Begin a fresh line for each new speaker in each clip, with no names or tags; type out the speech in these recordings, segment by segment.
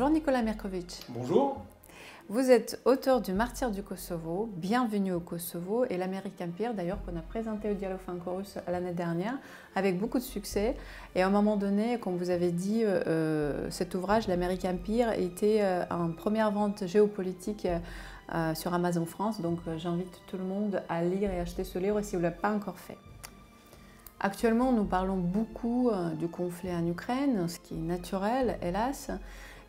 Bonjour Nicolas Merkovic.
Bonjour.
Vous êtes auteur du Martyr du Kosovo, Bienvenue au Kosovo et l'American Empire, d'ailleurs qu'on a présenté au Dialogue franco-russe l'année dernière avec beaucoup de succès. Et à un moment donné, comme vous avez dit, euh, euh, cet ouvrage, l'American Empire, était euh, en première vente géopolitique sur Amazon France. Donc j'invite tout le monde à lire et acheter ce livre si vous ne l'avez pas encore fait. Actuellement, nous parlons beaucoup du conflit en Ukraine, ce qui est naturel, hélas.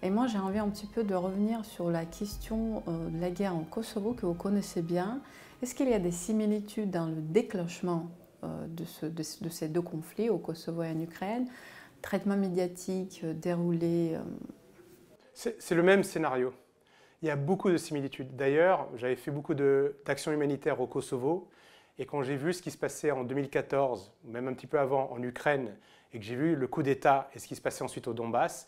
Et moi, j'ai envie un petit peu de revenir sur la question euh, de la guerre en Kosovo que vous connaissez bien. Est-ce qu'il y a des similitudes dans le déclenchement euh, de, ces deux conflits, au Kosovo et en Ukraine? Traitement médiatique euh, déroulé
C'est le même scénario. Il y a beaucoup de similitudes. D'ailleurs, j'avais fait beaucoup d'actions humanitaires au Kosovo. Et quand j'ai vu ce qui se passait en 2014, même un petit peu avant en Ukraine, et que j'ai vu le coup d'État et ce qui se passait ensuite au Donbass,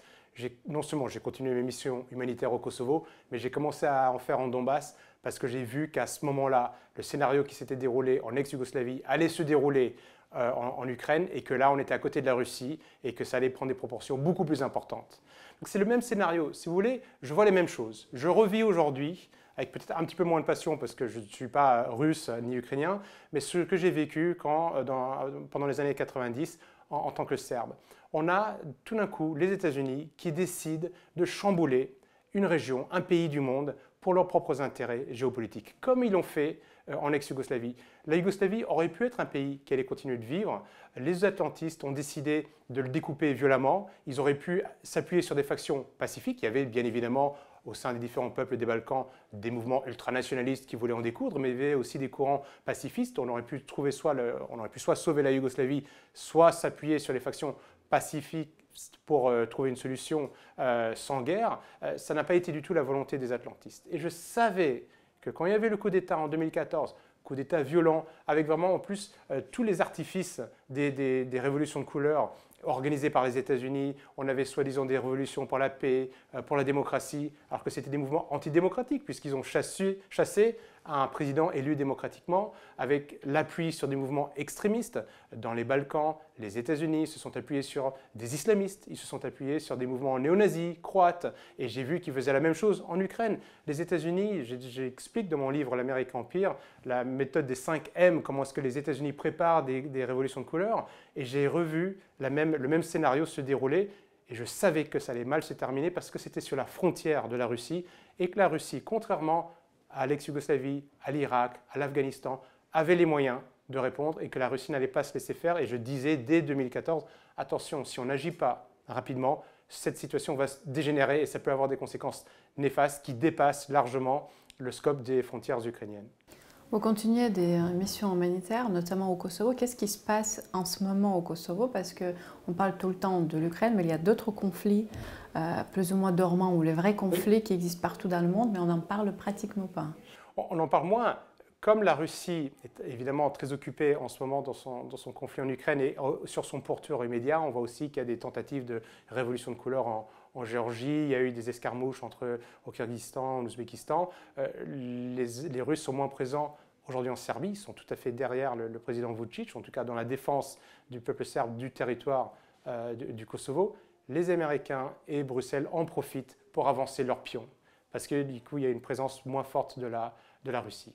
non seulement j'ai continué mes missions humanitaires au Kosovo, mais j'ai commencé à en faire en Donbass parce que j'ai vu qu'à ce moment-là, le scénario qui s'était déroulé en ex-Yougoslavie allait se dérouler euh, en, Ukraine et que là, on était à côté de la Russie et que ça allait prendre des proportions beaucoup plus importantes. C'est le même scénario. Si vous voulez, je vois les mêmes choses. Je revis aujourd'hui avec peut-être un petit peu moins de passion parce que je ne suis pas russe ni ukrainien, mais ce que j'ai vécu quand, euh, pendant les années 90 en, tant que Serbe. On a tout d'un coup les États-Unis qui décident de chambouler une région, un pays du monde pour leurs propres intérêts géopolitiques, comme ils l'ont fait euh, en ex-Yougoslavie. La Yougoslavie aurait pu être un pays qui allait continuer de vivre. Les Atlantistes ont décidé de le découper violemment. Ils auraient pu s'appuyer sur des factions pacifiques. Il y avait bien évidemment au sein des différents peuples des Balkans des mouvements ultranationalistes qui voulaient en découdre, mais il y avait aussi des courants pacifistes. On aurait pu, trouver soit on aurait pu soit sauver la Yougoslavie, soit s'appuyer sur les factions pacifiques pour euh, trouver une solution euh, sans guerre. Euh, ça n'a pas été du tout la volonté des Atlantistes. Et je savais que quand il y avait le coup d'État en 2014, coup d'État violent, avec vraiment en plus tous les artifices des, révolutions de couleur organisées par les États-Unis. On avait soi-disant des révolutions pour la paix, euh, pour la démocratie, alors que c'était des mouvements antidémocratiques, puisqu'ils ont chassé, chassé un président élu démocratiquement, avec l'appui sur des mouvements extrémistes. Dans les Balkans, les États-Unis se sont appuyés sur des islamistes, ils se sont appuyés sur des mouvements néo-nazis, croates, et j'ai vu qu'ils faisaient la même chose en Ukraine. Les États-Unis, j'explique dans mon livre L'Amérique Empire, la méthode des 5 M, comment est-ce que les États-Unis préparent des, des révolutions de couleur, et j'ai revu le même scénario se dérouler et je savais que ça allait mal se terminer parce que c'était sur la frontière de la Russie et que la Russie, contrairement à l'ex-Yougoslavie, à l'Irak, à l'Afghanistan, avait les moyens de répondre et que la Russie n'allait pas se laisser faire. Et je disais dès 2014, attention, si on n'agit pas rapidement, cette situation va se dégénérer et ça peut avoir des conséquences néfastes qui dépassent largement le scope des frontières ukrainiennes.
Vous continuez des missions humanitaires, notamment au Kosovo. Qu'est-ce qui se passe en ce moment au Kosovo? Parce qu'on parle tout le temps de l'Ukraine, mais il y a d'autres conflits, euh, plus ou moins dormants, ou les vrais conflits qui existent partout dans le monde, mais on n'en parle pratiquement pas.
On en parle moins. Comme la Russie est évidemment très occupée en ce moment dans son, dans son conflit en Ukraine et sur son porteur immédiat, on voit aussi qu'il y a des tentatives de révolution de couleur en, en Géorgie, il y a eu des escarmouches entre au Kyrgyzstan, l'Ouzbékistan. Euh, les, Russes sont moins présents aujourd'hui en Serbie, ils sont tout à fait derrière le, président Vucic, en tout cas dans la défense du peuple serbe du territoire euh, du, Kosovo. Les Américains et Bruxelles en profitent pour avancer leurs pions, parce que du coup, il y a une présence moins forte de la, de la Russie.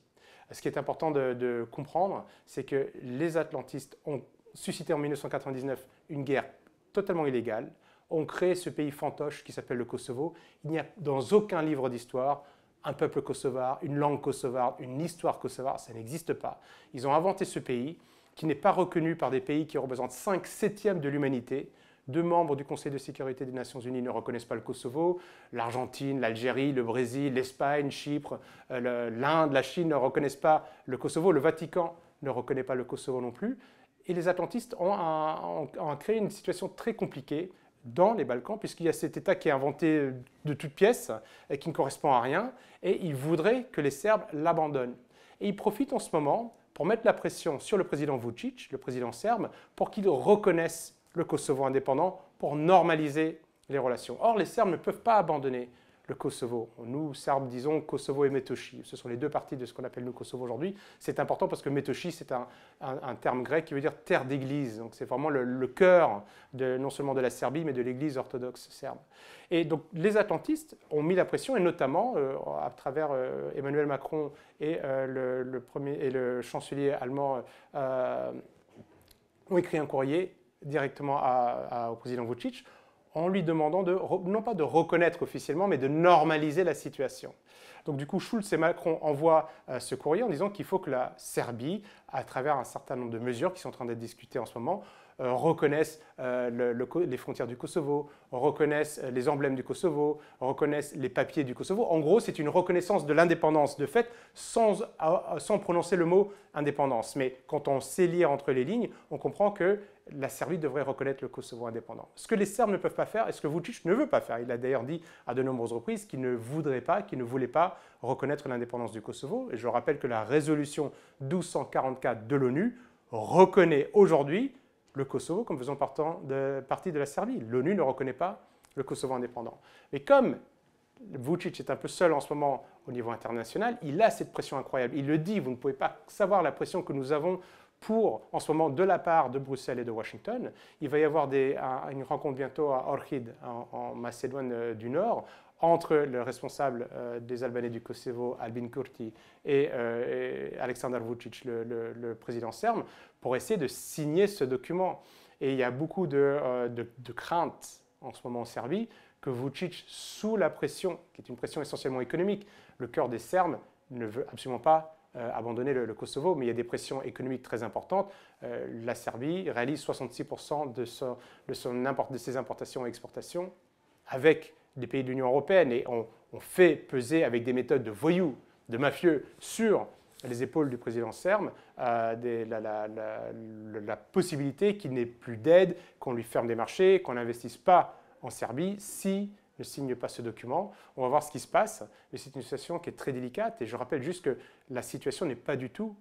Ce qui est important de comprendre, c'est que les Atlantistes ont suscité en 1999 une guerre totalement illégale, ont créé ce pays fantoche qui s'appelle le Kosovo. Il n'y a dans aucun livre d'histoire un peuple kosovar, une langue kosovar, une histoire kosovar, ça n'existe pas. Ils ont inventé ce pays qui n'est pas reconnu par des pays qui représentent 5 septièmes de l'humanité. Deux membres du Conseil de sécurité des Nations Unies ne reconnaissent pas le Kosovo. L'Argentine, l'Algérie, le Brésil, l'Espagne, Chypre, euh, l'Inde, la Chine ne reconnaissent pas le Kosovo. Le Vatican ne reconnaît pas le Kosovo non plus. Et les atlantistes ont créé une situation très compliquée dans les Balkans, puisqu'il y a cet État qui est inventé de toutes pièces et qui ne correspond à rien, et il voudrait que les Serbes l'abandonnent. Et il profite en ce moment pour mettre la pression sur le président Vucic, le président serbe, pour qu'il reconnaisse le Kosovo indépendant, pour normaliser les relations. Or, les Serbes ne peuvent pas abandonner le Kosovo. Nous, Serbes, disons Kosovo et Metochi. Ce sont les deux parties de ce qu'on appelle le Kosovo aujourd'hui. C'est important parce que Metochi, c'est un, terme grec qui veut dire terre d'église. Donc c'est vraiment le, cœur de, non seulement de la Serbie, mais de l'église orthodoxe serbe. Et donc les atlantistes ont mis la pression, et notamment euh, à travers euh, Emmanuel Macron et, euh, le, premier, et le chancelier allemand ont écrit un courrier directement au président Vucic en lui demandant de, non pas de reconnaître officiellement, mais de normaliser la situation. Donc du coup, Schulz et Macron envoient euh, ce courrier en disant qu'il faut que la Serbie, à travers un certain nombre de mesures qui sont en train d'être discutées en ce moment, euh, reconnaissent euh, les frontières du Kosovo, reconnaissent les emblèmes du Kosovo, reconnaissent les papiers du Kosovo. En gros, c'est une reconnaissance de l'indépendance de fait sans, sans prononcer le mot indépendance. Mais quand on sait lire entre les lignes, on comprend que la Serbie devrait reconnaître le Kosovo indépendant. Ce que les Serbes ne peuvent pas faire et ce que Vucic ne veut pas faire. Il a d'ailleurs dit à de nombreuses reprises qu'il ne voudrait pas, qu'il ne voulait pas reconnaître l'indépendance du Kosovo. Et je rappelle que la résolution 1244 de l'ONU reconnaît aujourd'hui le Kosovo comme faisant partie de la Serbie. L'ONU ne reconnaît pas le Kosovo indépendant. Mais comme Vucic est un peu seul en ce moment au niveau international, il a cette pression incroyable. Il le dit, vous ne pouvez pas savoir la pression que nous avons pour, en ce moment, de la part de Bruxelles et de Washington. Il va y avoir une rencontre bientôt à Orchid, en, Macédoine euh, du Nord, entre le responsable euh, des Albanais du Kosovo, Albin Kurti, et, euh, Aleksandar Vucic, le, président serbe, pour essayer de signer ce document. Et il y a beaucoup de, de craintes en ce moment en Serbie que Vucic, sous la pression, qui est une pression essentiellement économique, le cœur des Serbes ne veut absolument pas euh, abandonner le, Kosovo, mais il y a des pressions économiques très importantes. Euh, la Serbie réalise 66% de, de, ses importations et exportations avec des pays de l'Union européenne et on, fait peser avec des méthodes de voyous, de mafieux sur les épaules du président serbe euh, la, la, possibilité qu'il n'ait plus d'aide, qu'on lui ferme des marchés, qu'on n'investisse pas en Serbie si ne signe pas ce document. On va voir ce qui se passe, mais c'est une situation qui est très délicate. Et je rappelle juste que la situation n'est pas du tout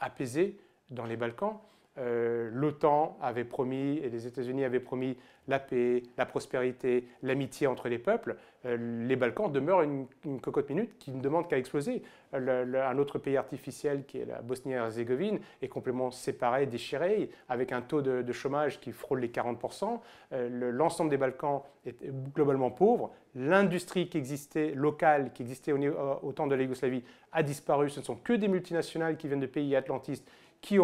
apaisée dans les Balkans. Euh, L'OTAN avait promis et les États-Unis avaient promis la paix, la prospérité, l'amitié entre les peuples. Euh, les Balkans demeurent une, cocotte minute qui ne demande qu'à exploser. un autre pays artificiel qui est la Bosnie-Herzégovine est complètement séparé, déchiré, avec un taux de, chômage qui frôle les 40%. Euh, l'ensemble des Balkans est globalement pauvre. L'industrie qui existait, locale, qui existait au, au temps de la Yougoslavie, a disparu. Ce ne sont que des multinationales qui viennent de pays atlantistes qui,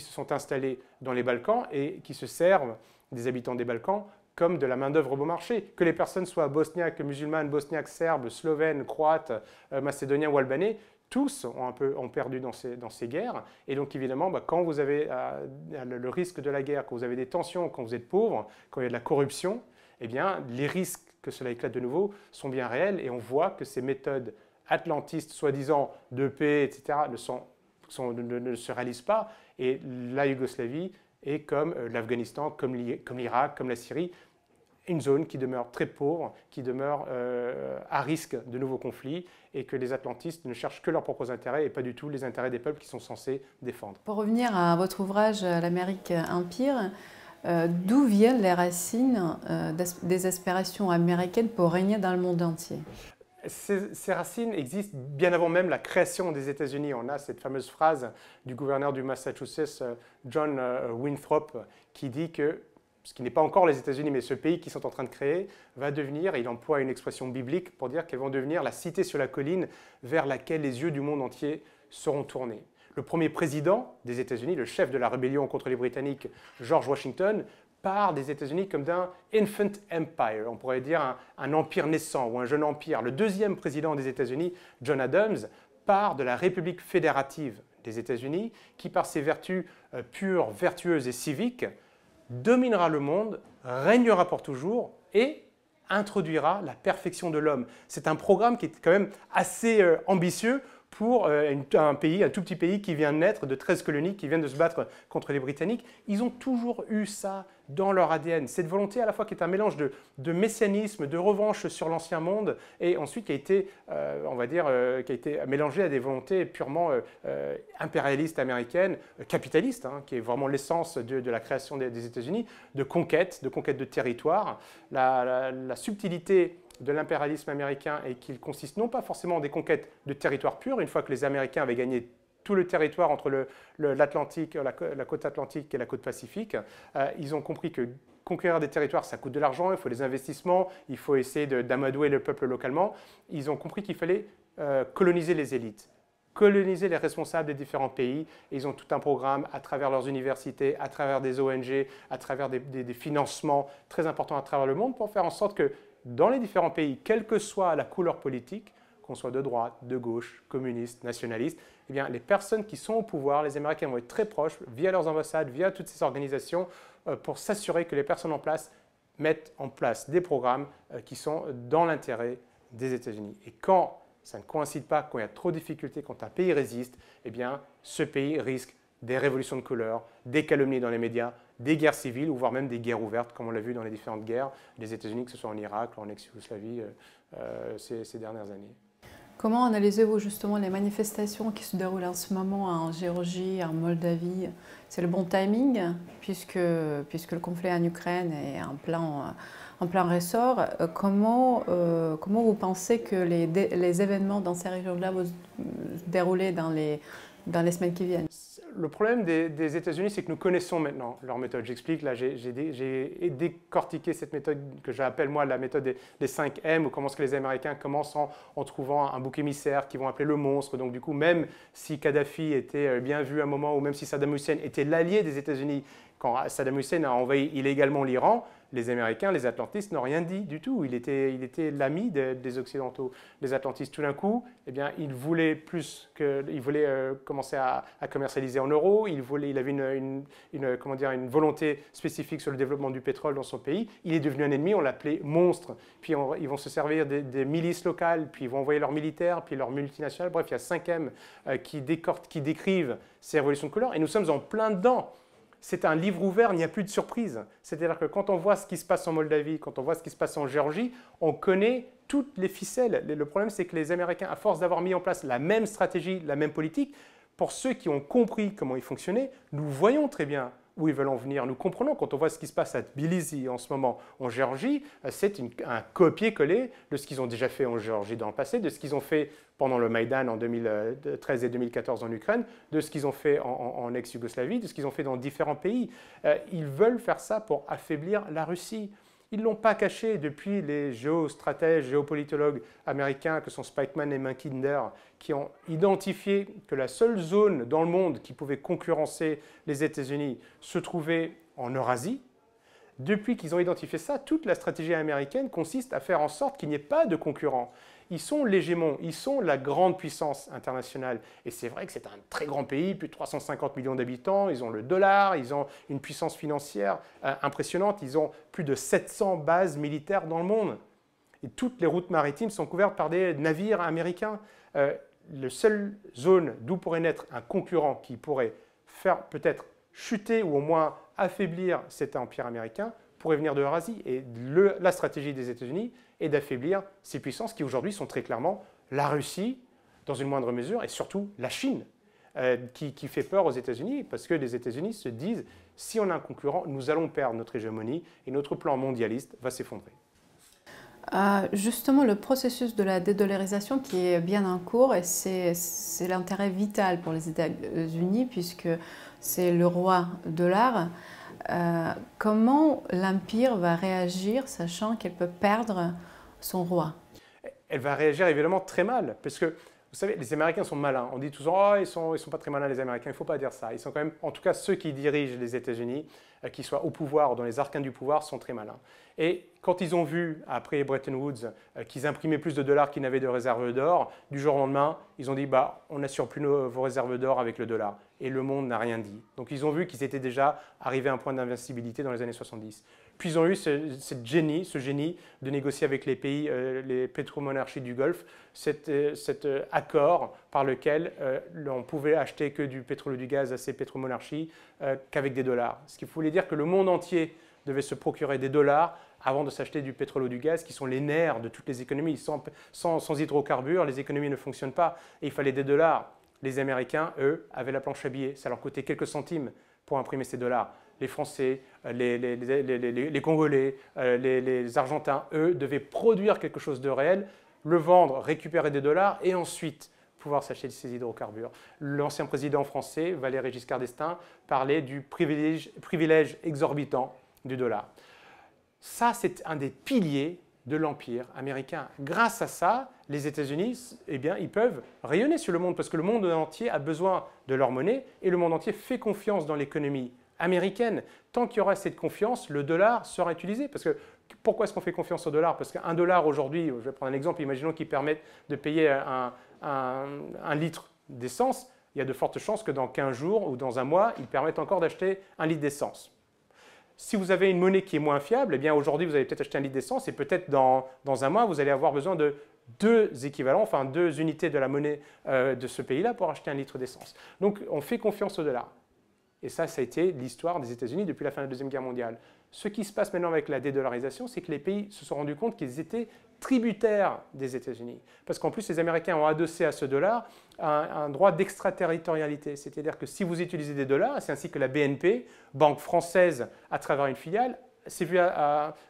se sont installés dans les Balkans et qui se servent des habitants des Balkans comme de la main-d'œuvre bon marché. Que les personnes soient bosniaques, musulmanes, bosniaques, serbes, slovènes, croates, euh, macédoniens ou albanais, tous ont un peu ont perdu dans ces, dans ces guerres. Et donc évidemment, bah, quand vous avez euh, le risque de la guerre, quand vous avez des tensions, quand vous êtes pauvre, quand il y a de la corruption, eh bien, les risques que cela éclate de nouveau sont bien réels. Et on voit que ces méthodes atlantistes, soi-disant de paix, etc., ne sont ne, se réalisent pas. Et la Yougoslavie est comme euh, l'Afghanistan, comme l'Irak, comme la Syrie, une zone qui demeure très pauvre, qui demeure euh, à risque de nouveaux conflits et que les atlantistes ne cherchent que leurs propres intérêts et pas du tout les intérêts des peuples qui sont censés défendre.
Pour revenir à votre ouvrage L'Amérique Empire, euh, d'où viennent les racines des aspirations américaines pour régner dans le monde entier?
Ces, racines existent bien avant même la création des États-Unis. On a cette fameuse phrase du gouverneur du Massachusetts, euh, John euh, Winthrop, qui dit que ce qui n'est pas encore les États-Unis, mais ce pays qu'ils sont en train de créer, va devenir, il emploie une expression biblique pour dire qu'elles vont devenir la cité sur la colline vers laquelle les yeux du monde entier seront tournés. Le premier président des États-Unis, le chef de la rébellion contre les Britanniques, George Washington, part des États-Unis comme d'un infant empire, on pourrait dire un, empire naissant ou un jeune empire. Le deuxième président des États-Unis, John Adams, part de la République fédérative des États-Unis, qui par ses vertus euh, pures, vertueuses et civiques, dominera le monde, régnera pour toujours et introduira la perfection de l'homme. C'est un programme qui est quand même assez euh, ambitieux pour euh, un pays, un tout petit pays qui vient de naître de 13 colonies, qui viennent de se battre contre les Britanniques. Ils ont toujours eu ça dans leur ADN. Cette volonté à la fois qui est un mélange de, de messianisme, de revanche sur l'ancien monde, et ensuite qui a été, euh, on va dire, euh, qui a été mélangé à des volontés purement impérialistes américaines, capitalistes, hein, qui est vraiment l'essence de, la création des, États-Unis, de conquête, de conquête de territoire. La subtilité de l'impérialisme américain et qu'il consiste non pas forcément en des conquêtes de territoires purs, une fois que les Américains avaient gagné tout le territoire entre l'Atlantique, la, côte atlantique et la côte pacifique, euh, ils ont compris que conquérir des territoires, ça coûte de l'argent, il faut des investissements, il faut essayer d'amadouer le peuple localement. Ils ont compris qu'il fallait euh, coloniser les élites coloniser les responsables des différents pays. ils ont tout un programme à travers leurs universités, à travers des ONG, à travers des, financements très importants à travers le monde pour faire en sorte que dans les différents pays, quelle que soit la couleur politique, qu'on soit de droite, de gauche, communiste, nationaliste, eh bien, les personnes qui sont au pouvoir, les Américains vont être très proches via leurs ambassades, via toutes ces organisations, euh, pour s'assurer que les personnes en place mettent en place des programmes euh, qui sont dans l'intérêt des États-Unis. Et quand ça ne coïncide pas, quand il y a trop de difficultés, quand un pays résiste, eh bien, ce pays risque des révolutions de couleur, des calomnies dans les médias, des guerres civiles, ou voire même des guerres ouvertes, comme on l'a vu dans les différentes guerres des États-Unis, que ce soit en Irak ou en ex-Yougoslavie euh, ces dernières années.
Comment analysez-vous justement les manifestations qui se déroulent en ce moment en Géorgie, en Moldavie? C'est le bon timing puisque, puisque le conflit en Ukraine est en plein, en plein ressort. Comment, euh, comment vous pensez que les, les événements dans ces régions-là vont se dérouler dans les, dans les semaines qui viennent?
Le problème des, États-Unis, c'est que nous connaissons maintenant leur méthode. J'explique, là, j'ai décortiqué cette méthode que j'appelle moi la méthode des, 5 M, ou comment est-ce que les Américains commencent en, trouvant un bouc émissaire qu'ils vont appeler le monstre. Donc, du coup, même si Kadhafi était euh, bien vu à un moment, ou même si Saddam Hussein était l'allié des États-Unis quand Saddam Hussein a envahi illégalement l'Iran, les Américains, les Atlantistes n'ont rien dit du tout. Il était, il était l'ami des Occidentaux. Les Atlantistes, tout d'un coup, eh bien, il voulait plus que, euh, commencer à, commercialiser en euros. Il voulait, il avait une, une, comment dire, une volonté spécifique sur le développement du pétrole dans son pays. Il est devenu un ennemi. On l'appelait monstre. Puis ils vont se servir des, milices locales. Puis ils vont envoyer leurs militaires. Puis leurs multinationales. Bref, il y a cinq M euh, qui, qui décrivent ces révolutions de couleur. Et nous sommes en plein dedans c'est un livre ouvert, il n'y a plus de surprise. C'est-à-dire que quand on voit ce qui se passe en Moldavie, quand on voit ce qui se passe en Géorgie, on connaît toutes les ficelles. Le problème, c'est que les Américains, à force d'avoir mis en place la même stratégie, la même politique, pour ceux qui ont compris comment ils fonctionnaient, nous voyons très bien où ils veulent en venir. Nous comprenons quand on voit ce qui se passe à Tbilissi en ce moment en Géorgie, euh, c'est un copier-coller de ce qu'ils ont déjà fait en Géorgie dans le passé, de ce qu'ils ont fait pendant le Maïdan en 2013 et 2014 en Ukraine, de ce qu'ils ont fait en, ex-Yougoslavie, de ce qu'ils ont fait dans différents pays. Euh, ils veulent faire ça pour affaiblir la Russie. Ils ne l'ont pas caché depuis les géostratèges, géopolitologues américains que sont Spikeman et Mackinder, qui ont identifié que la seule zone dans le monde qui pouvait concurrencer les États-Unis se trouvait en Eurasie. Depuis qu'ils ont identifié ça, toute la stratégie américaine consiste à faire en sorte qu'il n'y ait pas de concurrents ils sont l'hégémon, ils sont la grande puissance internationale. Et c'est vrai que c'est un très grand pays, plus de 350 millions d'habitants, ils ont le dollar, ils ont une puissance financière euh, impressionnante, ils ont plus de 700 bases militaires dans le monde. Et toutes les routes maritimes sont couvertes par des navires américains. Euh, la seule zone d'où pourrait naître un concurrent qui pourrait faire peut-être chuter ou au moins affaiblir cet empire américain pourrait venir de l'Eurasie. Et la stratégie des États-Unis est d'affaiblir ces puissances qui aujourd'hui sont très clairement la Russie, dans une moindre mesure, et surtout la Chine, euh, qui, fait peur aux États-Unis, parce que les États-Unis se disent, si on a un concurrent, nous allons perdre notre hégémonie et notre plan mondialiste va s'effondrer.
Euh, justement, le processus de la dédollarisation qui est bien en cours, et c'est l'intérêt vital pour les États-Unis, puisque c'est le roi dollar. Euh, comment l'Empire va réagir, sachant qu'elle peut perdre son roi?
Elle va réagir évidemment très mal, parce que vous savez, les Américains sont malins. On dit toujours, oh, ils sont, ils sont pas très malins, les Américains. Il ne faut pas dire ça. Ils sont quand même, en tout cas, ceux qui dirigent les États-Unis, euh, qui soient au pouvoir ou dans les arcanes du pouvoir, sont très malins. Et quand ils ont vu, après Bretton Woods, euh, qu'ils imprimaient plus de dollars qu'ils n'avaient de réserves d'or, du jour au lendemain, ils ont dit, bah, on n'assure plus vos réserves d'or avec le dollar. Et le monde n'a rien dit. Donc ils ont vu qu'ils étaient déjà arrivés à un point d'invincibilité dans les années 70. Puis ils ont eu ce, génie, ce génie de négocier avec les pays, euh, les pétromonarchies du Golfe, cet, euh, euh, accord par lequel on pouvait acheter que du pétrole et du gaz à ces pétromonarchies qu'avec des dollars. Ce qui voulait dire que le monde entier devait se procurer des dollars avant de s'acheter du pétrole ou du gaz, qui sont les nerfs de toutes les économies. Sans hydrocarbures, les économies ne fonctionnent pas. Et il fallait des dollars. Les Américains, eux, avaient la planche à billets. Ça leur coûtait quelques centimes pour imprimer ces dollars. les Français, les, les Congolais, les, Argentins, eux, devaient produire quelque chose de réel, le vendre, récupérer des dollars et ensuite pouvoir s'acheter ces hydrocarbures. L'ancien président français, Valéry Giscard d'Estaing, parlait du privilège exorbitant du dollar. Ça, c'est un des piliers de l'empire américain. Grâce à ça, les États-Unis, eh bien, ils peuvent rayonner sur le monde parce que le monde entier a besoin de leur monnaie et le monde entier fait confiance dans l'économie américaine. Tant qu'il y aura cette confiance, le dollar sera utilisé. Parce que pourquoi est-ce qu'on fait confiance au dollar? Parce qu'un dollar aujourd'hui, je vais prendre un exemple, imaginons qu'il permette de payer un, un, litre d'essence, il y a de fortes chances que dans 15 jours ou dans un mois, il permette encore d'acheter un litre d'essence. Si vous avez une monnaie qui est moins fiable, eh bien aujourd'hui, vous allez peut-être acheter un litre d'essence et peut-être dans, dans, un mois, vous allez avoir besoin de deux équivalents, enfin deux unités de la monnaie euh, de ce pays-là pour acheter un litre d'essence. Donc on fait confiance au dollar. Et ça, ça a été l'histoire des États-Unis depuis la fin de la Deuxième Guerre mondiale. Ce qui se passe maintenant avec la dédollarisation, c'est que les pays se sont rendus compte qu'ils étaient tributaires des États-Unis. Parce qu'en plus, les Américains ont adossé à ce dollar un, droit d'extraterritorialité. C'est-à-dire que si vous utilisez des dollars, c'est ainsi que la BNP, banque française à travers une filiale, s'est vu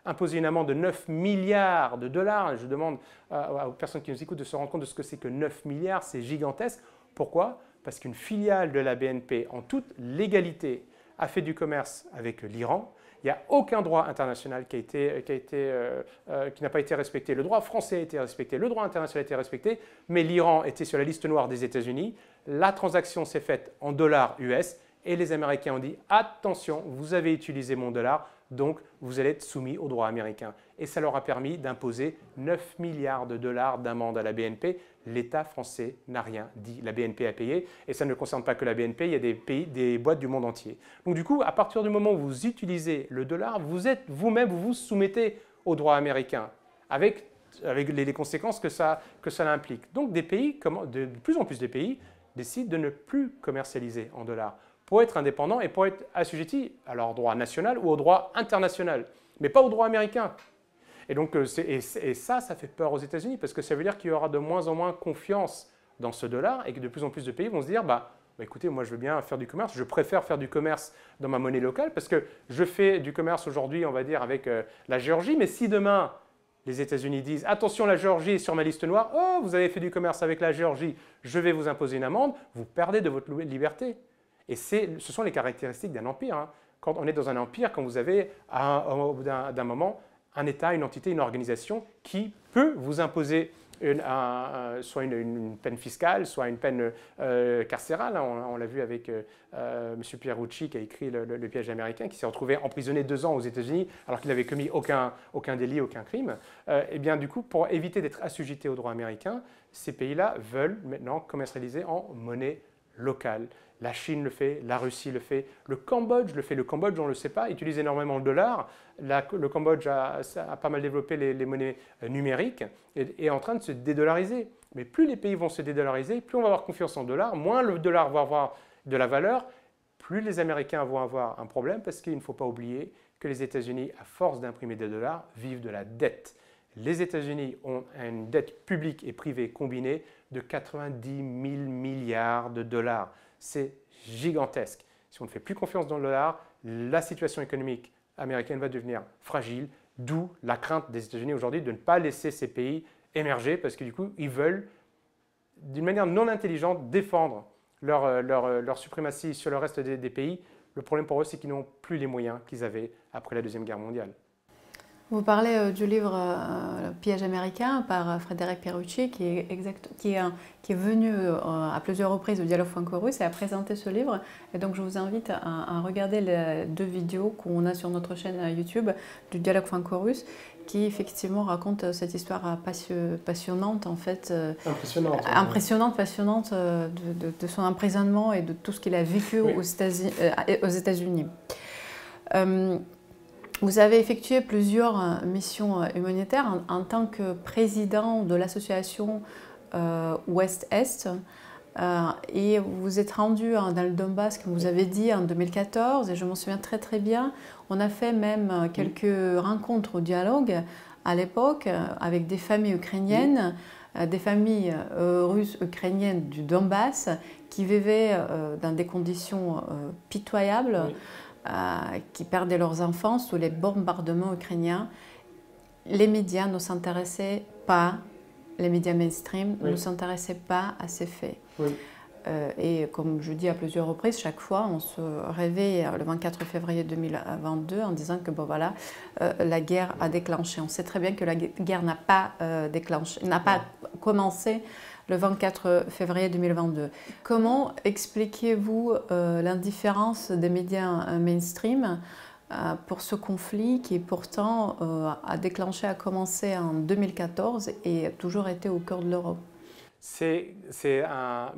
imposer une amende de 9 milliards de dollars. Je demande aux personnes qui nous écoutent de se rendre compte de ce que c'est que 9 milliards, c'est gigantesque. Pourquoi? Parce qu'une filiale de la BNP, en toute légalité, a fait du commerce avec l'Iran, il n'y a aucun droit international qui, euh, euh, qui n'a pas été respecté. Le droit français a été respecté, le droit international a été respecté, mais l'Iran était sur la liste noire des États-Unis. La transaction s'est faite en dollars US et les Américains ont dit attention, vous avez utilisé mon dollar, donc vous allez être soumis au droit américain. Et ça leur a permis d'imposer 9 milliards de dollars d'amende à la BNP. L'État français n'a rien dit. La BNP a payé, et ça ne concerne pas que la BNP, il y a des pays, des boîtes du monde entier. Donc du coup, à partir du moment où vous utilisez le dollar, vous êtes vous-même, vous vous soumettez au droit américain, avec, les, conséquences que ça, que ça implique. Donc des pays, de plus en plus de pays, décident de ne plus commercialiser en dollars pour être indépendant et pour être assujetti à leur droit national ou au droit international, mais pas au droit américain. Et donc, euh, ça, ça fait peur aux États-Unis parce que ça veut dire qu'il y aura de moins en moins confiance dans ce dollar et que de plus en plus de pays vont se dire, bah, bah, écoutez, moi je veux bien faire du commerce, je préfère faire du commerce dans ma monnaie locale parce que je fais du commerce aujourd'hui, on va dire, avec euh, la Géorgie, mais si demain les États-Unis disent attention, la Géorgie est sur ma liste noire, oh, vous avez fait du commerce avec la Géorgie, je vais vous imposer une amende, vous perdez de votre liberté. Et ce sont les caractéristiques d'un empire. Hein. Quand on est dans un empire, quand vous avez, au bout d'un moment, un État, une entité, une organisation qui peut vous imposer soit une, peine fiscale, soit une peine euh, carcérale. Hein. On, l'a vu avec euh, euh, M. Pierucci qui a écrit le, piège américain, qui s'est retrouvé emprisonné deux ans aux États-Unis alors qu'il n'avait commis aucun, aucun délit, aucun crime. et eh bien du coup, pour éviter d'être assujetté au droit américain, ces pays-là veulent maintenant commercialiser en monnaie locale. La Chine le fait, la Russie le fait, le Cambodge le fait. Le Cambodge, on ne le sait pas, utilise énormément le dollar. le Cambodge a, pas mal développé les, monnaies euh, numériques et est en train de se dédollariser. Mais plus les pays vont se dédollariser, plus on va avoir confiance en dollars, moins le dollar va avoir de la valeur, plus les Américains vont avoir un problème parce qu'il ne faut pas oublier que les États-Unis, à force d'imprimer des dollars, vivent de la dette. Les États-Unis ont une dette publique et privée combinée de 90 000 milliards de dollars c'est gigantesque. Si on ne fait plus confiance dans le dollar, la situation économique américaine va devenir fragile, d'où la crainte des États-Unis aujourd'hui de ne pas laisser ces pays émerger parce que du coup, ils veulent, d'une manière non intelligente, défendre leur, euh, euh, leur, suprématie sur le reste des pays. Le problème pour eux, c'est qu'ils n'ont plus les moyens qu'ils avaient après la Deuxième Guerre mondiale.
Vous parlez euh, du livre euh, Le piège américain par euh, Frédéric Pierucci, qui est, exact, qui est, qui est venu à plusieurs reprises au Dialogue franco-russe et a présenté ce livre. Et donc je vous invite à, regarder les deux vidéos qu'on a sur notre chaîne YouTube du Dialogue franco-russe, qui effectivement raconte cette histoire passionnante, en fait.
Impressionnante.
impressionnante, passionnante de, de, son emprisonnement et de tout ce qu'il a vécu aux États-Unis. Vous avez effectué plusieurs euh, missions euh, humanitaires en, tant que président de l'association euh, Ouest-Est. et vous êtes rendu dans le Donbass, comme vous avez dit, en 2014, et je m'en souviens très très bien. On a fait même quelques rencontres au dialogue à l'époque avec des familles ukrainiennes, des familles russes ukrainiennes du Donbass qui vivaient dans des conditions pitoyables. Qui perdaient leurs enfants sous les bombardements ukrainiens. Les médias ne s'intéressaient pas, les médias mainstream ne s'intéressaient pas à ces faits. Euh, et comme je dis à plusieurs reprises, chaque fois, on se réveille le 24 février 2022 en disant que bon, voilà, euh, la guerre a déclenché. On sait très bien que la guerre n'a pas, euh, déclenché, n'a pas commencé le 24 février 2022. Comment expliquez-vous l'indifférence des médias mainstream pour ce conflit qui pourtant a déclenché, a commencé en 2014 et a toujours été au cœur de l'Europe?
C'est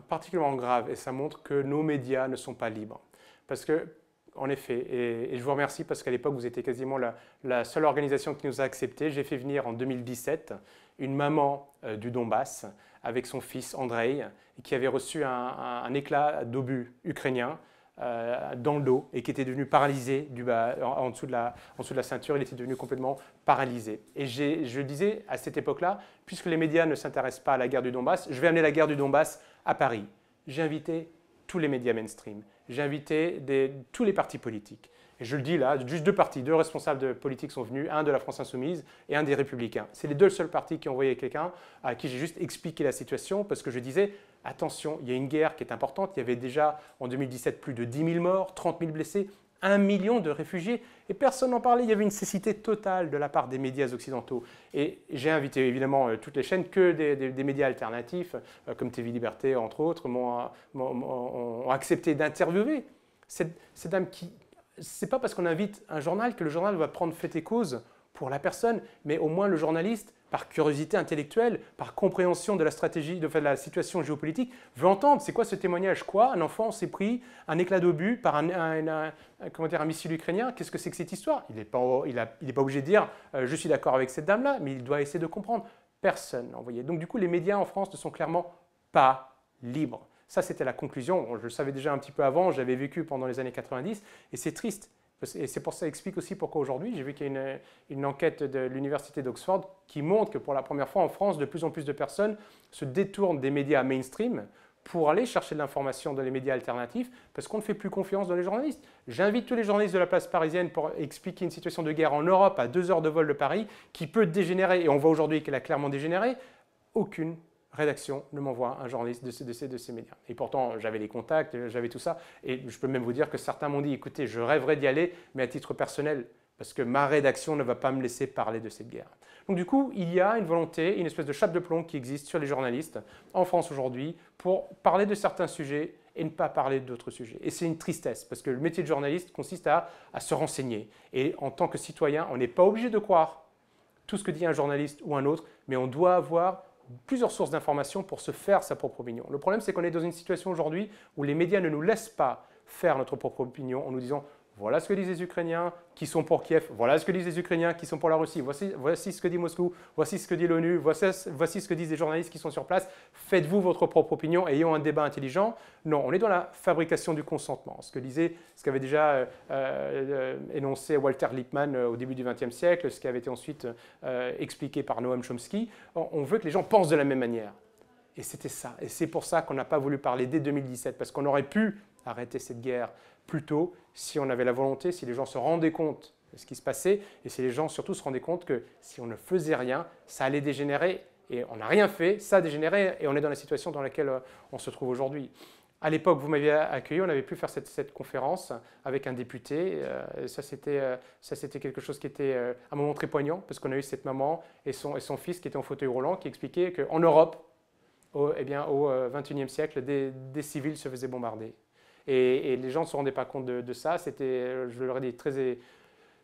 particulièrement grave et ça montre que nos médias ne sont pas libres. Parce que, en effet, et, je vous remercie parce qu'à l'époque, vous étiez quasiment la, seule organisation qui nous a acceptés. J'ai fait venir en 2017 une maman euh, du Donbass avec son fils Andrei, qui avait reçu un éclat d'obus ukrainien euh, dans le dos et qui était devenu paralysé du bas, en, dessous de la, ceinture. Il était devenu complètement paralysé. Et je disais à cette époque-là, puisque les médias ne s'intéressent pas à la guerre du Donbass, je vais amener la guerre du Donbass à Paris. J'ai invité tous les médias mainstream. J'ai invité tous les partis politiques. Et je le dis là, juste deux partis, deux responsables de politique sont venus, un de la France Insoumise et un des Républicains. C'est les deux seuls partis qui ont envoyé quelqu'un à qui j'ai juste expliqué la situation parce que je disais, attention, il y a une guerre qui est importante. Il y avait déjà en 2017 plus de 10 000 morts, 30 000 blessés, 1 million de réfugiés et personne n'en parlait. Il y avait une cécité totale de la part des médias occidentaux. Et j'ai invité évidemment euh, toutes les chaînes, que des, médias alternatifs, euh, comme TV Liberté entre autres, ont accepté d'interviewer cette, cette dame qui, c'est pas parce qu'on invite un journal que le journal va prendre fait et cause pour la personne, mais au moins le journaliste, par curiosité intellectuelle, par compréhension de la stratégie, de, la situation géopolitique, veut entendre c'est quoi ce témoignage Quoi Un enfant s'est pris un éclat d'obus par un, comment dire, un missile ukrainien Qu'est-ce que c'est que cette histoire? Il n'est pas, il pas obligé de dire euh, je suis d'accord avec cette dame-là, mais il doit essayer de comprendre. Personne n'a envoyé. Donc du coup, les médias en France ne sont clairement pas libres. Ça, c'était la conclusion. Je le savais déjà un petit peu avant, j'avais vécu pendant les années 90, et c'est triste. Et c'est pour ça, ça explique aussi pourquoi aujourd'hui, j'ai vu qu'il y a une, une enquête de l'Université d'Oxford qui montre que pour la première fois en France, de plus en plus de personnes se détournent des médias mainstream pour aller chercher de l'information dans les médias alternatifs parce qu'on ne fait plus confiance dans les journalistes. J'invite tous les journalistes de la place parisienne pour expliquer une situation de guerre en Europe à deux heures de vol de Paris qui peut dégénérer, et on voit aujourd'hui qu'elle a clairement dégénéré. Aucune rédaction ne m'envoie un journaliste de ces, médias. Et pourtant, j'avais les contacts, j'avais tout ça. Et je peux même vous dire que certains m'ont dit, écoutez, je rêverais d'y aller, mais à titre personnel, parce que ma rédaction ne va pas me laisser parler de cette guerre. Donc du coup, il y a une volonté, une espèce de chape de plomb qui existe sur les journalistes en France aujourd'hui pour parler de certains sujets et ne pas parler d'autres sujets. Et c'est une tristesse, parce que le métier de journaliste consiste à se renseigner. Et en tant que citoyen, on n'est pas obligé de croire tout ce que dit un journaliste ou un autre, mais on doit avoir plusieurs sources d'informations pour se faire sa propre opinion. Le problème, c'est qu'on est dans une situation aujourd'hui où les médias ne nous laissent pas faire notre propre opinion en nous disant voilà ce que disent les Ukrainiens qui sont pour Kiev, voilà ce que disent les Ukrainiens qui sont pour la Russie, voici, voici ce que dit Moscou, voici ce que dit l'ONU, voici, voici, ce que disent les journalistes qui sont sur place. Faites-vous votre propre opinion, ayons un débat intelligent. Non, on est dans la fabrication du consentement. Ce que disait, ce qu'avait déjà euh, euh, énoncé Walter Lippmann euh, au début du XXe siècle, ce qui avait été ensuite expliqué par Noam Chomsky, on veut que les gens pensent de la même manière. Et c'était ça. Et c'est pour ça qu'on n'a pas voulu parler dès 2017, parce qu'on aurait pu arrêter cette guerre plus tôt si on avait la volonté, si les gens se rendaient compte de ce qui se passait, et si les gens surtout se rendaient compte que si on ne faisait rien, ça allait dégénérer, et on n'a rien fait, ça a dégénéré, et on est dans la situation dans laquelle euh, on se trouve aujourd'hui. À l'époque, vous m'aviez accueilli, on avait pu faire cette, conférence avec un député. Euh, euh, ça, c'était quelque chose qui était un moment très poignant, parce qu'on a eu cette maman et son, fils qui était en fauteuil roulant, qui expliquaient qu'en Europe, au, eh bien, au XXIe siècle, des, des civils se faisaient bombarder. Et, les gens ne se rendaient pas compte de, ça. C'était, je leur ai dit, très,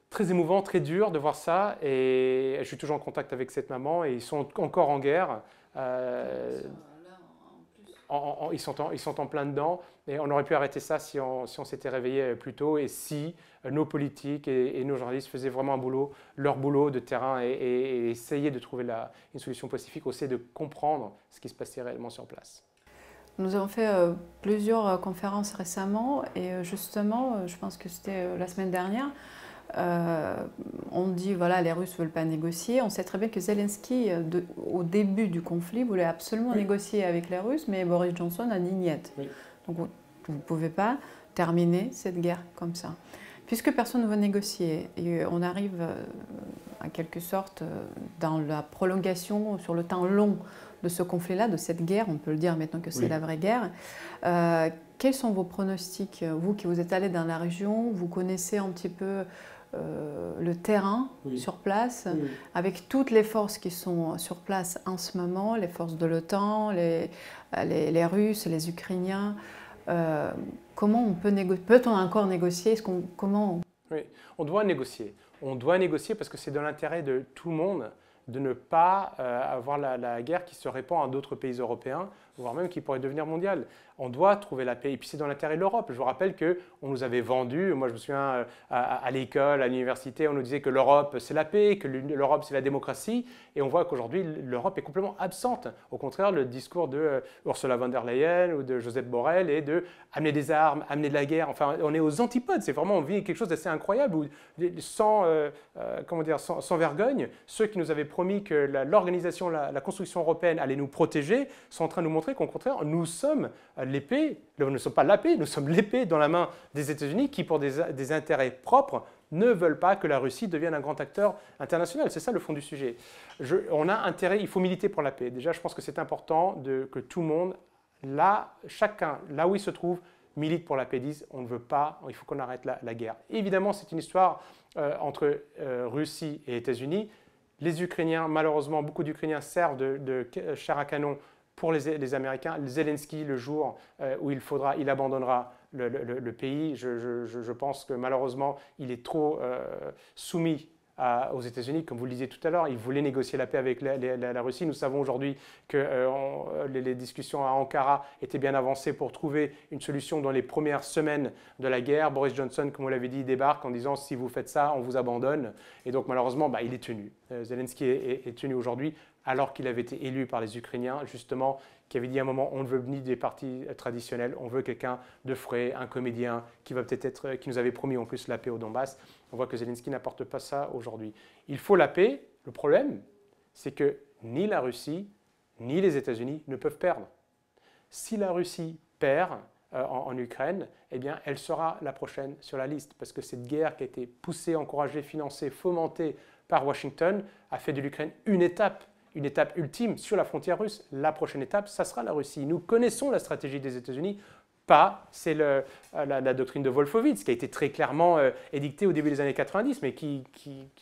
très émouvant, très dur de voir ça. Et je suis toujours en contact avec cette maman et ils sont encore en guerre. Euh, ils, sont en, plein dedans. Et on aurait pu arrêter ça si on, si s'était réveillé plus tôt et si nos politiques et, nos journalistes faisaient vraiment un boulot, leur boulot de terrain et, essayaient de trouver une solution pacifique, essayer de comprendre ce qui se passait réellement sur place.
Nous avons fait euh, plusieurs euh, conférences récemment et euh, justement, je pense que c'était la semaine dernière, on dit voilà les Russes ne veulent pas négocier. On sait très bien que Zelensky, au début du conflit, voulait absolument négocier avec les Russes, mais Boris Johnson a dit niet. Donc vous ne pouvez pas terminer cette guerre comme ça. Puisque personne ne veut négocier, et on arrive en quelque sorte dans la prolongation sur le temps long de ce conflit-là, de cette guerre, on peut le dire maintenant que c'est la vraie guerre. Euh, quels sont vos pronostics, vous qui vous êtes allé dans la région, vous connaissez un petit peu euh, le terrain sur place, avec toutes les forces qui sont sur place en ce moment, les forces de l'OTAN, les, les, Russes, les Ukrainiens. Euh, comment on peut négocier Peut-on encore négocier comment
Oui, on doit négocier. On doit négocier parce que c'est dans l'intérêt de tout le monde de ne pas avoir la, la, guerre qui se répand à d'autres pays européens, voire même qui pourrait devenir mondiale. On doit trouver la paix. Et puis c'est dans l'intérêt de l'Europe. Je vous rappelle qu'on nous avait vendu, moi je me souviens euh, à, l'école, à l'université, on nous disait que l'Europe c'est la paix, que l'Europe c'est la démocratie. Et on voit qu'aujourd'hui l'Europe est complètement absente. Au contraire, le discours de euh, Ursula von der Leyen ou de Joseph Borrell est de amener des armes, amener de la guerre. Enfin, on est aux antipodes. C'est vraiment, on vit quelque chose d'assez incroyable où, sans, euh, comment dire, sans, vergogne, ceux qui nous avaient promis que l'organisation, la, la, construction européenne allait nous protéger sont en train de nous montrer qu'au contraire, nous sommes l'épée, nous ne sommes pas la paix, nous sommes l'épée dans la main des États-Unis qui, pour des, intérêts propres, ne veulent pas que la Russie devienne un grand acteur international. C'est ça le fond du sujet. on a intérêt, il faut militer pour la paix. Déjà, je pense que c'est important que tout le monde, là, chacun, là où il se trouve, milite pour la paix, dise on ne veut pas, il faut qu'on arrête la, guerre. Évidemment, c'est une histoire euh, entre euh, Russie et États-Unis. Les Ukrainiens, malheureusement, beaucoup d'Ukrainiens servent de, de chair à canon pour les, Américains. Zelensky, le jour euh, où il faudra, il abandonnera le, pays. Je, pense que malheureusement, il est trop euh, soumis aux États-Unis, comme vous le disiez tout à l'heure. Il voulait négocier la paix avec la, Russie. Nous savons aujourd'hui que euh, les, discussions à Ankara étaient bien avancées pour trouver une solution dans les premières semaines de la guerre. Boris Johnson, comme vous l'avez dit, débarque en disant si vous faites ça, on vous abandonne. Et donc malheureusement, bah, il est tenu. Zelensky est tenu aujourd'hui alors qu'il avait été élu par les Ukrainiens, justement, qui avait dit à un moment on ne veut ni des partis traditionnels, on veut quelqu'un de frais, un comédien qui va peut-être être, qui nous avait promis en plus la paix au Donbass. On voit que Zelensky n'apporte pas ça aujourd'hui. Il faut la paix. Le problème, c'est que ni la Russie ni les États-Unis ne peuvent perdre. Si la Russie perd euh, en, en, Ukraine, eh bien, elle sera la prochaine sur la liste, parce que cette guerre qui a été poussée, encouragée, financée, fomentée par Washington a fait de l'Ukraine une étape une étape ultime sur la frontière russe. La prochaine étape, ça sera la Russie. Nous connaissons la stratégie des États-Unis. Pas, c'est euh, la, doctrine de Wolfowitz qui a été très clairement euh, édictée au début des années 90, mais qui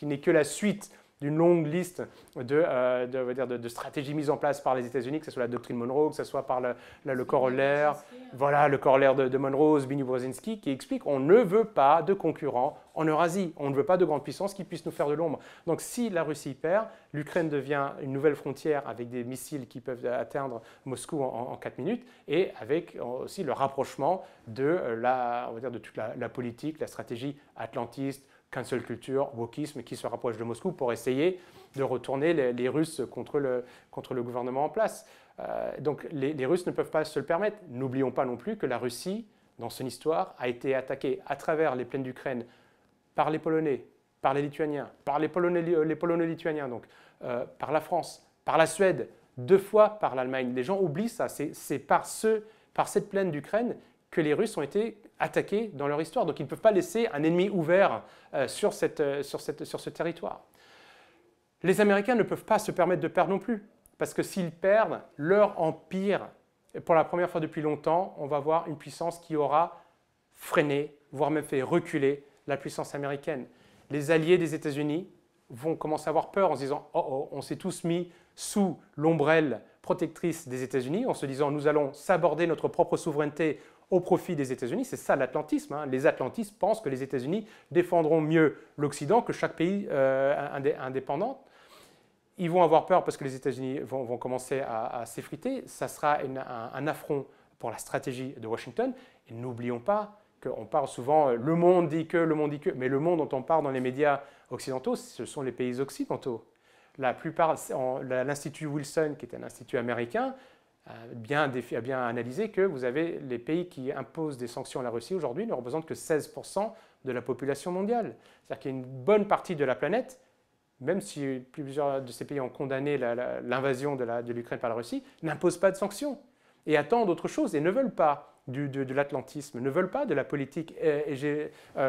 n'est que la suite d'une longue liste de, euh, de, de, stratégies mises en place par les États-Unis, que ce soit la doctrine Monroe, que ce soit par le, le, corollaire, voilà, le corollaire de, Monroe, Zbigniew Brzezinski, qui explique on ne veut pas de concurrents en Eurasie, on ne veut pas de grandes puissances qui puissent nous faire de l'ombre. Donc si la Russie perd, l'Ukraine devient une nouvelle frontière avec des missiles qui peuvent atteindre Moscou en, 4 minutes, et avec aussi le rapprochement de, la, on va dire, de toute la, la politique, la stratégie atlantiste, cancel culture, wokisme qui se rapproche de Moscou pour essayer de retourner les, Russes contre le, contre le gouvernement en place. Euh, donc les, Russes ne peuvent pas se le permettre. N'oublions pas non plus que la Russie, dans son histoire, a été attaquée à travers les plaines d'Ukraine par les Polonais, par les Lituaniens, par les Polonais, les Polonais lituaniens, donc euh, par la France, par la Suède, deux fois par l'Allemagne. Les gens oublient ça. C'est par, ce, par cette plaine d'Ukraine que les Russes ont été attaqués dans leur histoire. Donc ils ne peuvent pas laisser un ennemi ouvert euh, sur, cette, euh, sur, cette, sur ce territoire. Les Américains ne peuvent pas se permettre de perdre non plus, parce que s'ils perdent, leur empire, pour la première fois depuis longtemps, on va voir une puissance qui aura freiné, voire même fait reculer la puissance américaine. Les alliés des États-Unis vont commencer à avoir peur en se disant Oh, oh on s'est tous mis sous l'ombrelle protectrice des États-Unis, en se disant Nous allons s'aborder notre propre souveraineté au profit des États-Unis. C'est ça l'atlantisme. Hein. Les atlantistes pensent que les États-Unis défendront mieux l'Occident que chaque pays euh, indépendant. Ils vont avoir peur parce que les États-Unis vont, commencer à, s'effriter. Ça sera un, affront pour la stratégie de Washington. Et n'oublions pas qu'on parle souvent, euh, le monde dit que, le monde dit que, mais le monde dont on parle dans les médias occidentaux, ce sont les pays occidentaux. La plupart, l'Institut Wilson, qui est un institut américain, bien, a bien analysé que vous avez les pays qui imposent des sanctions à la Russie aujourd'hui ne représentent que 16% de la population mondiale. C'est-à-dire qu'il y a une bonne partie de la planète, même si plusieurs de ces pays ont condamné l'invasion de l'Ukraine par la Russie, n'impose pas de sanctions et attendent autre chose et ne veulent pas de, l'atlantisme, ne veulent pas de la politique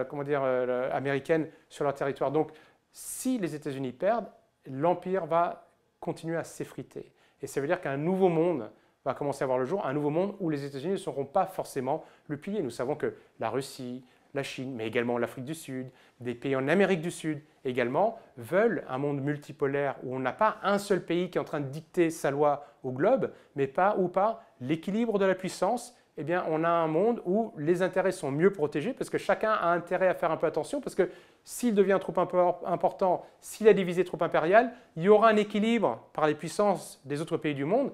comment dire, américaine sur leur territoire. Donc, si les États-Unis perdent, l'Empire va continuer à s'effriter. Et ça veut dire qu'un nouveau monde va commencer à voir le jour, un nouveau monde où les États-Unis ne seront pas forcément le pilier. Nous savons que la Russie, la Chine, mais également l'Afrique du Sud, des pays en Amérique du Sud également, veulent un monde multipolaire où on n'a pas un seul pays qui est en train de dicter sa loi au globe, mais pas ou pas l'équilibre de la puissance. Eh bien, on a un monde où les intérêts sont mieux protégés parce que chacun a intérêt à faire un peu attention parce que s'il devient trop important, s'il a divisé trop impérial, il y aura un équilibre par les puissances des autres pays du monde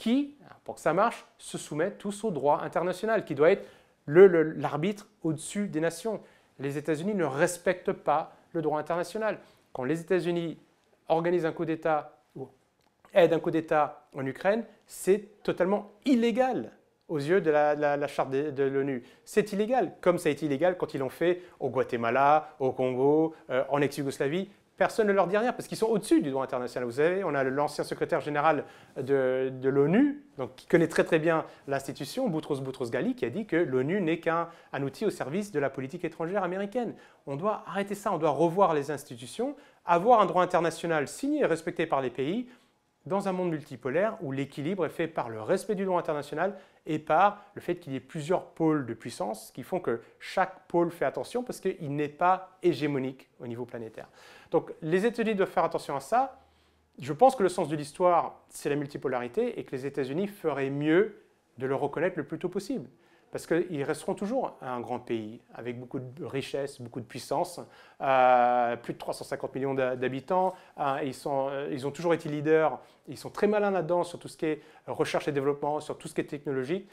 qui, pour que ça marche, se soumettent tous au droit international qui doit être l'arbitre au-dessus des nations. Les États-Unis ne respectent pas le droit international. Quand les États-Unis organisent un coup d'État ou aident un coup d'État en Ukraine, c'est totalement illégal aux yeux de la, charte de, l'ONU. C'est illégal, comme ça a été illégal quand ils l'ont fait au Guatemala, au Congo, euh, en ex-Yougoslavie personne ne leur dit rien parce qu'ils sont au-dessus du droit international. Vous savez, on a l'ancien secrétaire général de, l'ONU, qui connaît très très bien l'institution, Boutros Boutros Ghali, qui a dit que l'ONU n'est qu'un outil au service de la politique étrangère américaine. On doit arrêter ça, on doit revoir les institutions, avoir un droit international signé et respecté par les pays dans un monde multipolaire où l'équilibre est fait par le respect du droit international et par le fait qu'il y ait plusieurs pôles de puissance qui font que chaque pôle fait attention parce qu'il n'est pas hégémonique au niveau planétaire. Donc les États-Unis doivent faire attention à ça. Je pense que le sens de l'histoire, c'est la multipolarité et que les États-Unis feraient mieux de le reconnaître le plus tôt possible. Parce qu'ils resteront toujours un grand pays avec beaucoup de richesses, beaucoup de puissance, euh, plus de 350 millions d'habitants. Euh, ils, euh, ils, ont toujours été leaders, ils sont très malins là-dedans sur tout ce qui est recherche et développement, sur tout ce qui est technologie.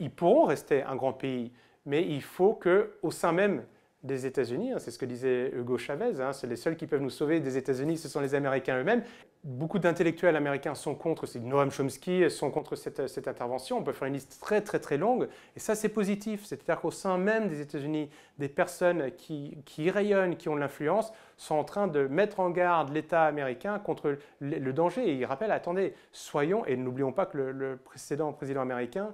ils pourront rester un grand pays, mais il faut qu'au sein même des États-Unis, hein, c'est ce que disait Hugo Chavez, hein, c'est les seuls qui peuvent nous sauver des États-Unis, ce sont les Américains eux-mêmes. Beaucoup d'intellectuels américains sont contre, c'est Noam Chomsky, sont contre cette, intervention. On peut faire une liste très très très longue, et ça c'est positif. C'est-à-dire qu'au sein même des États-Unis, des personnes qui, rayonnent, qui ont de l'influence, sont en train de mettre en garde l'État américain contre le, danger. Et ils rappellent, attendez, soyons, et n'oublions pas que le précédent président américain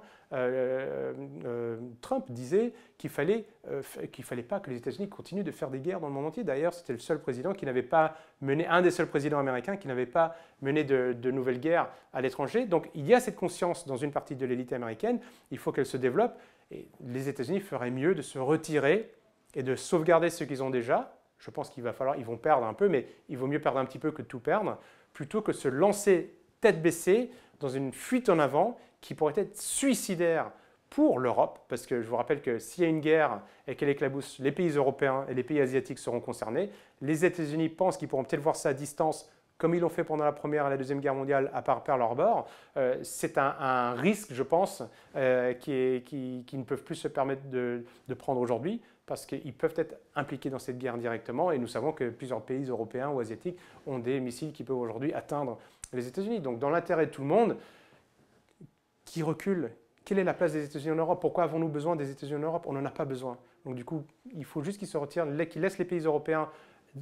Trump disait qu'il fallait euh, fallait pas que les États-Unis continuent de faire des guerres dans le monde entier. D'ailleurs, c'était le seul président qui n'avait pas mené, un des seuls présidents américains qui n'avait pas mené de, de nouvelles guerres à l'étranger. Donc, il y a cette conscience dans une partie de l'élite américaine. Il faut qu'elle se développe. Et les États-Unis feraient mieux de se retirer et de sauvegarder ce qu'ils ont déjà. Je pense qu'il va falloir, ils vont perdre un peu, mais il vaut mieux perdre un petit peu que tout perdre, plutôt que se lancer tête baissée dans une fuite en avant qui pourrait être suicidaire pour l'Europe, parce que je vous rappelle que s'il y a une guerre et qu'elle éclabousse, les pays européens et les pays asiatiques seront concernés. Les États-Unis pensent qu'ils pourront peut-être voir ça à distance, comme ils l'ont fait pendant la Première et la Deuxième Guerre mondiale, à part Pearl Harbor. Euh, c'est un, risque, je pense, euh, qui, ne peuvent plus se permettre de prendre aujourd'hui, parce qu'ils peuvent être impliqués dans cette guerre directement, et nous savons que plusieurs pays européens ou asiatiques ont des missiles qui peuvent aujourd'hui atteindre les États-Unis. Donc dans l'intérêt de tout le monde, qui recule Quelle est la place des États-Unis en Europe? Pourquoi avons-nous besoin des États-Unis en Europe? On n'en a pas besoin. Donc du coup, il faut juste qu'ils se retirent, qu'ils laissent les pays européens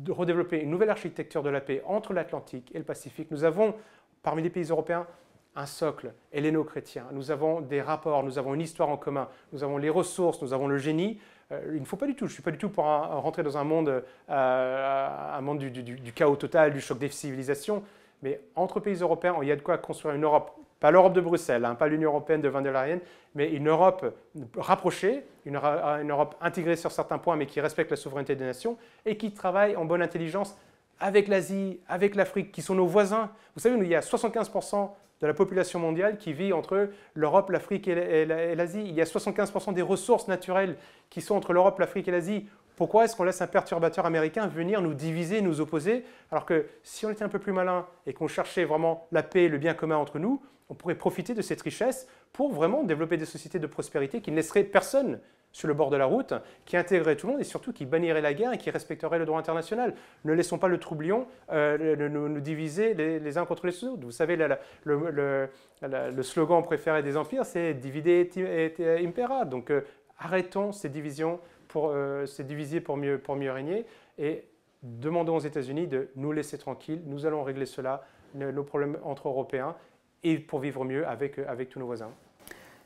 redévelopper une nouvelle architecture de la paix entre l'Atlantique et le Pacifique. Nous avons, parmi les pays européens, un socle helléno-chrétien. Nous avons des rapports, nous avons une histoire en commun, nous avons les ressources, nous avons le génie. Euh, il ne faut pas du tout, je ne suis pas du tout pour rentrer dans un monde, euh, un monde du, chaos total, du choc des civilisations. Mais entre pays européens, il y a de quoi construire une Europe pas l'Europe de Bruxelles, hein, pas l'Union européenne de Van der Leyen, mais une Europe rapprochée, une, Europe intégrée sur certains points, mais qui respecte la souveraineté des nations et qui travaille en bonne intelligence avec l'Asie, avec l'Afrique, qui sont nos voisins. Vous savez, il y a 75% de la population mondiale qui vit entre l'Europe, l'Afrique et l'Asie. Il y a 75% des ressources naturelles qui sont entre l'Europe, l'Afrique et l'Asie. Pourquoi est-ce qu'on laisse un perturbateur américain venir nous diviser, nous opposer, alors que si on était un peu plus malin et qu'on cherchait vraiment la paix et le bien commun entre nous, on pourrait profiter de cette richesse pour vraiment développer des sociétés de prospérité qui ne laisseraient personne sur le bord de la route, qui intégreraient tout le monde et surtout qui banniraient la guerre et qui respecteraient le droit international. Ne laissons pas le troublion euh, nous, diviser les, uns contre les autres. Vous savez, le, slogan préféré des empires, c'est divider et, impera. Donc euh, arrêtons ces divisions pour euh, se diviser pour mieux, pour mieux régner et demandons aux États-Unis de nous laisser tranquilles. Nous allons régler cela, nos problèmes entre Européens et pour vivre mieux avec, avec tous nos voisins.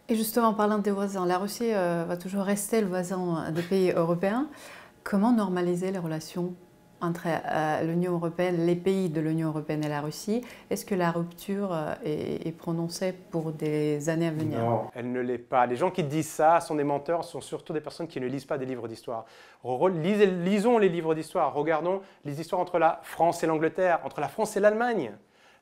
Et justement, en parlant des voisins, la Russie va toujours rester le voisin des pays européens. Comment normaliser les relations entre euh, l'Union européenne, les pays de l'Union européenne et la Russie, est-ce que la rupture euh, est, prononcée pour des années à venir?
Non, elle ne l'est pas. Les gens qui disent ça sont des menteurs, sont surtout des personnes qui ne lisent pas des livres d'histoire. Lisons les livres d'histoire, regardons les histoires entre la France et l'Angleterre, entre la France et l'Allemagne.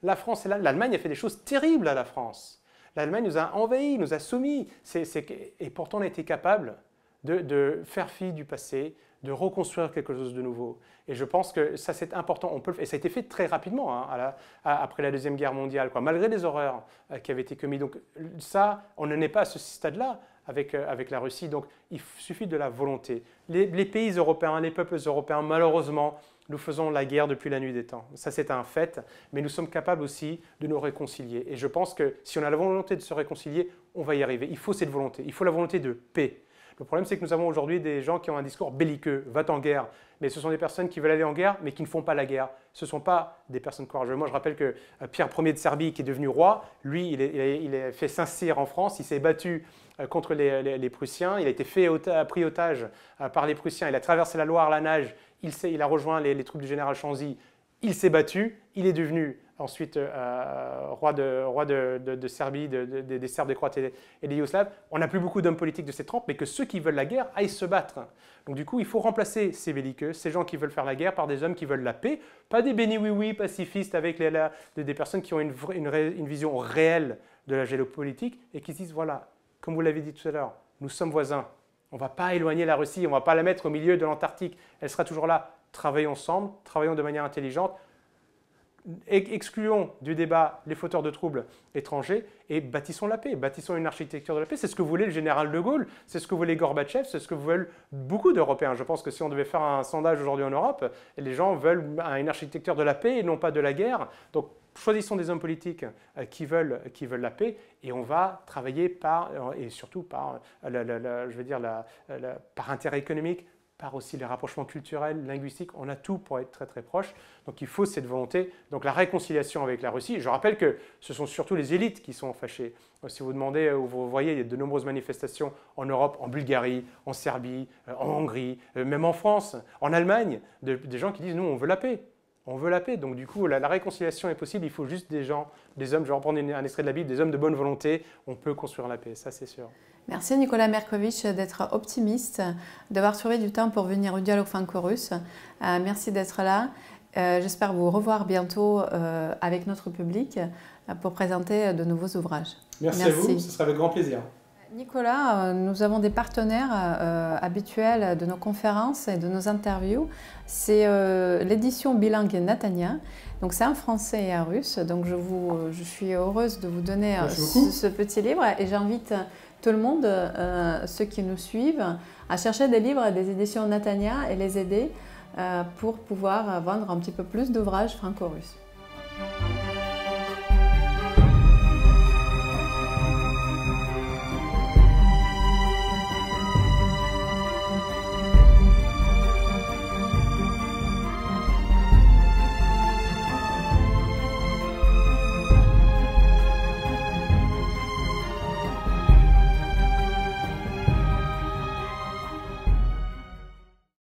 La France et l'Allemagne a fait des choses terribles à la France. L'Allemagne nous a envahis, nous a soumis, et pourtant on a été capable de, faire fi du passé, de reconstruire quelque chose de nouveau. Et je pense que ça, c'est important. On peut, et ça a été fait très rapidement hein, après la Deuxième Guerre mondiale, malgré les horreurs euh, qui avaient été commises. Donc ça, on ne n'est pas à ce stade-là avec, euh, avec la Russie. Donc il suffit de la volonté. Les, pays européens, les peuples européens, malheureusement, nous faisons la guerre depuis la nuit des temps. Ça, c'est un fait, mais nous sommes capables aussi de nous réconcilier. Et je pense que si on a la volonté de se réconcilier, on va y arriver. Il faut cette volonté. Il faut la volonté de paix. Le problème, c'est que nous avons aujourd'hui des gens qui ont un discours belliqueux, va en guerre. Mais ce sont des personnes qui veulent aller en guerre, mais qui ne font pas la guerre. Ce ne sont pas des personnes courageuses. Moi, je rappelle que euh, Pierre Ier de Serbie, qui est devenu roi, lui, il, est, fait Saint-Cyr en France, il s'est battu euh, contre les, Prussiens, il a été fait pris otage euh, par les Prussiens, il a traversé la Loire, la nage, il, a rejoint les, troupes du général Chanzy, il s'est battu, il est devenu ensuite euh, roi, de, roi de, Serbie, des Serbes, des Croates et, des Yougoslaves. On n'a plus beaucoup d'hommes politiques de ces trempes, mais que ceux qui veulent la guerre aillent se battre. Donc du coup, il faut remplacer ces belliqueux, ces gens qui veulent faire la guerre, par des hommes qui veulent la paix, pas des béni-oui-oui pacifistes avec les, des personnes qui ont une, une, vision réelle de la géopolitique et qui disent, voilà, comme vous l'avez dit tout à l'heure, nous sommes voisins. On ne va pas éloigner la Russie, on ne va pas la mettre au milieu de l'Antarctique. Elle sera toujours là. Travaillons ensemble, travaillons de manière intelligente excluons du débat les fauteurs de troubles étrangers et bâtissons la paix, bâtissons une architecture de la paix. C'est ce que voulait le général de Gaulle, c'est ce que voulait Gorbatchev, c'est ce que veulent beaucoup d'Européens. Je pense que si on devait faire un sondage aujourd'hui en Europe, les gens veulent une architecture de la paix et non pas de la guerre. Donc choisissons des hommes politiques euh, qui veulent, qui veulent la paix et on va travailler par, euh, et surtout par, euh, je veux dire, par intérêt économique, par aussi les rapprochements culturels, linguistiques, on a tout pour être très très proche. Donc il faut cette volonté, donc la réconciliation avec la Russie. Je rappelle que ce sont surtout les élites qui sont fâchées. Si vous demandez, vous voyez, il y a de nombreuses manifestations en Europe, en Bulgarie, en Serbie, en Hongrie, même en France, en Allemagne, des gens qui disent nous on veut la paix. On veut la paix, donc du coup la, réconciliation est possible, il faut juste des gens, des hommes, je vais reprendre un extrait de la Bible, des hommes de bonne volonté, on peut construire la paix, ça c'est sûr.
Merci Nicolas Merkovitch d'être optimiste, d'avoir trouvé du temps pour venir au dialogue franco-russe. Euh, merci d'être là. Euh, j'espère vous revoir bientôt euh, avec notre public pour présenter de nouveaux ouvrages.
Merci, à vous, ce sera avec grand plaisir.
Nicolas, nous avons des partenaires habituels de nos conférences et de nos interviews. C'est l'édition bilingue Natania. Donc c'est un français et un russe. Donc je, vous, je suis heureuse de vous donner ce, ce, petit livre et j'invite tout le monde, euh, ceux qui nous suivent, à chercher des livres des éditions Natania et les aider euh, pour pouvoir vendre un petit peu plus d'ouvrages franco-russes.